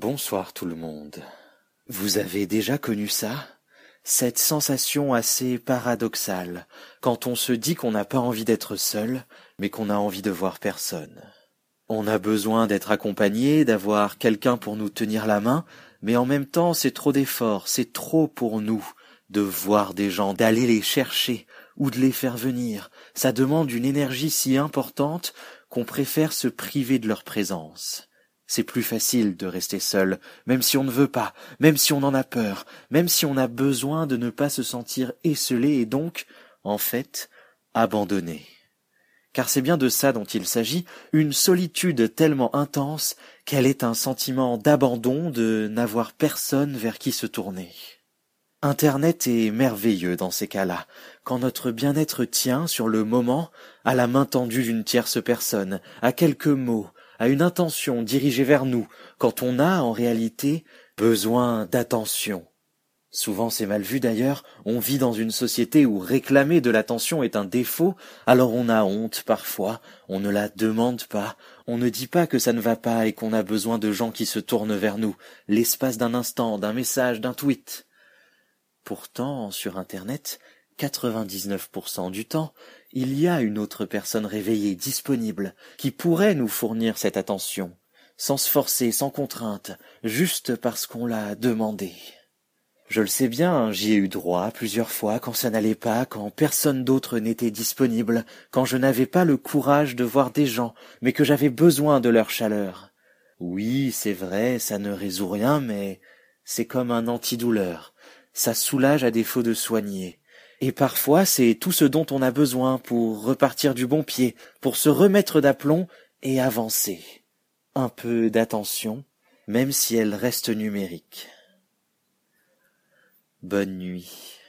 Bonsoir tout le monde. Vous avez déjà connu ça? Cette sensation assez paradoxale, quand on se dit qu'on n'a pas envie d'être seul, mais qu'on a envie de voir personne. On a besoin d'être accompagné, d'avoir quelqu'un pour nous tenir la main, mais en même temps c'est trop d'efforts, c'est trop pour nous de voir des gens, d'aller les chercher ou de les faire venir. Ça demande une énergie si importante qu'on préfère se priver de leur présence. C'est plus facile de rester seul, même si on ne veut pas, même si on en a peur, même si on a besoin de ne pas se sentir esselé et donc, en fait, abandonné. Car c'est bien de ça dont il s'agit, une solitude tellement intense qu'elle est un sentiment d'abandon, de n'avoir personne vers qui se tourner. Internet est merveilleux dans ces cas-là, quand notre bien-être tient sur le moment à la main tendue d'une tierce personne, à quelques mots, à une intention dirigée vers nous, quand on a, en réalité, besoin d'attention. Souvent c'est mal vu d'ailleurs, on vit dans une société où réclamer de l'attention est un défaut, alors on a honte parfois, on ne la demande pas, on ne dit pas que ça ne va pas et qu'on a besoin de gens qui se tournent vers nous, l'espace d'un instant, d'un message, d'un tweet. Pourtant, sur Internet, 99% du temps, il y a une autre personne réveillée, disponible, qui pourrait nous fournir cette attention, sans se forcer, sans contrainte, juste parce qu'on l'a demandé. Je le sais bien, j'y ai eu droit plusieurs fois quand ça n'allait pas, quand personne d'autre n'était disponible, quand je n'avais pas le courage de voir des gens, mais que j'avais besoin de leur chaleur. Oui, c'est vrai, ça ne résout rien, mais c'est comme un antidouleur. Ça soulage à défaut de soigner. Et parfois c'est tout ce dont on a besoin pour repartir du bon pied, pour se remettre d'aplomb et avancer. Un peu d'attention, même si elle reste numérique. Bonne nuit.